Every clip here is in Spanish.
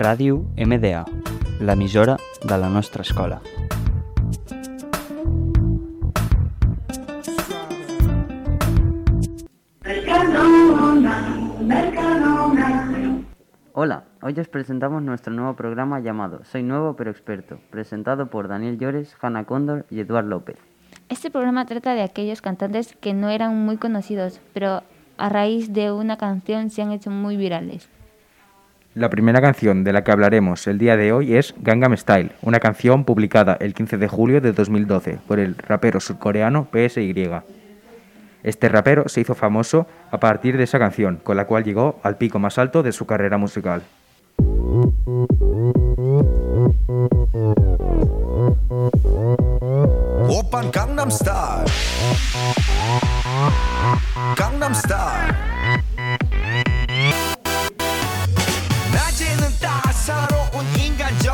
Ràdio MDA, l'emissora de la nostra escola. Hola, hoy os presentamos nuestro nuevo programa llamado Soy Nuevo pero Experto, presentado por Daniel Llores, Hanna Cóndor y Eduard López. Este programa trata de aquellos cantantes que no eran muy conocidos, pero a raíz de una canción se han hecho muy virales. La primera canción de la que hablaremos el día de hoy es Gangnam Style, una canción publicada el 15 de julio de 2012 por el rapero surcoreano PSY. Este rapero se hizo famoso a partir de esa canción, con la cual llegó al pico más alto de su carrera musical.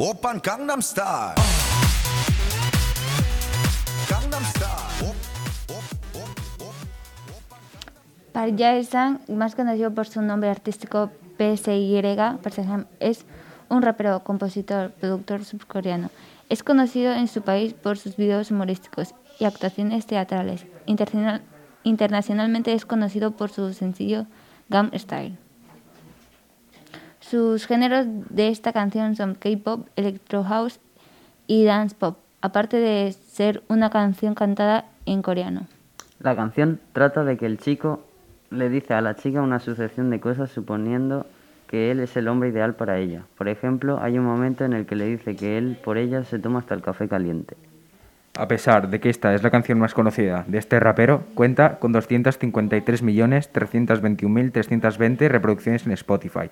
오빤 강남 스타일 강남 스타일 오, 오, 오, 오. Park Jae-sang, más conocido por su nombre artístico PSY, Park es un rapero, compositor, productor surcoreano. Es conocido en su país por sus videos humorísticos y actuaciones teatrales. Internacional- internacionalmente es conocido por su sencillo Gangnam Style. Sus géneros de esta canción son K-pop, electro house y dance pop, aparte de ser una canción cantada en coreano. La canción trata de que el chico le dice a la chica una sucesión de cosas suponiendo que él es el hombre ideal para ella. Por ejemplo, hay un momento en el que le dice que él por ella se toma hasta el café caliente. A pesar de que esta es la canción más conocida de este rapero, cuenta con 253.321.320 reproducciones en Spotify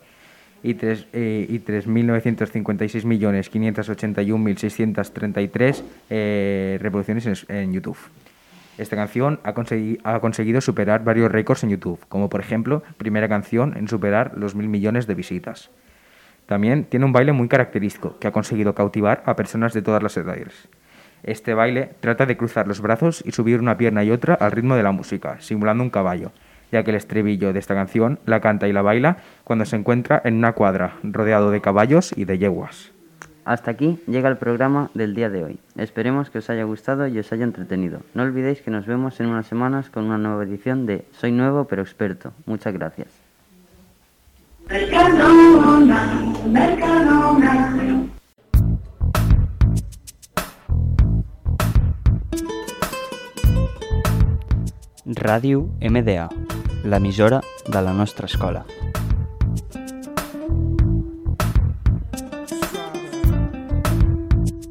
y, tres- eh, y 3.956.581.633 eh, reproducciones en, en YouTube. Esta canción ha, ha conseguido superar varios récords en YouTube, como por ejemplo, primera canción en superar los mil millones de visitas. También tiene un baile muy característico que ha conseguido cautivar a personas de todas las edades. Este baile trata de cruzar los brazos y subir una pierna y otra al ritmo de la música, simulando un caballo, ya que el estribillo de esta canción la canta y la baila cuando se encuentra en una cuadra, rodeado de caballos y de yeguas. Hasta aquí llega el programa del día de hoy. Esperemos que os haya gustado y os haya entretenido. No olvidéis que nos vemos en unas semanas con una nueva edición de Soy nuevo pero experto. Muchas gracias. Ràdio MDA, l'emissora de la nostra escola.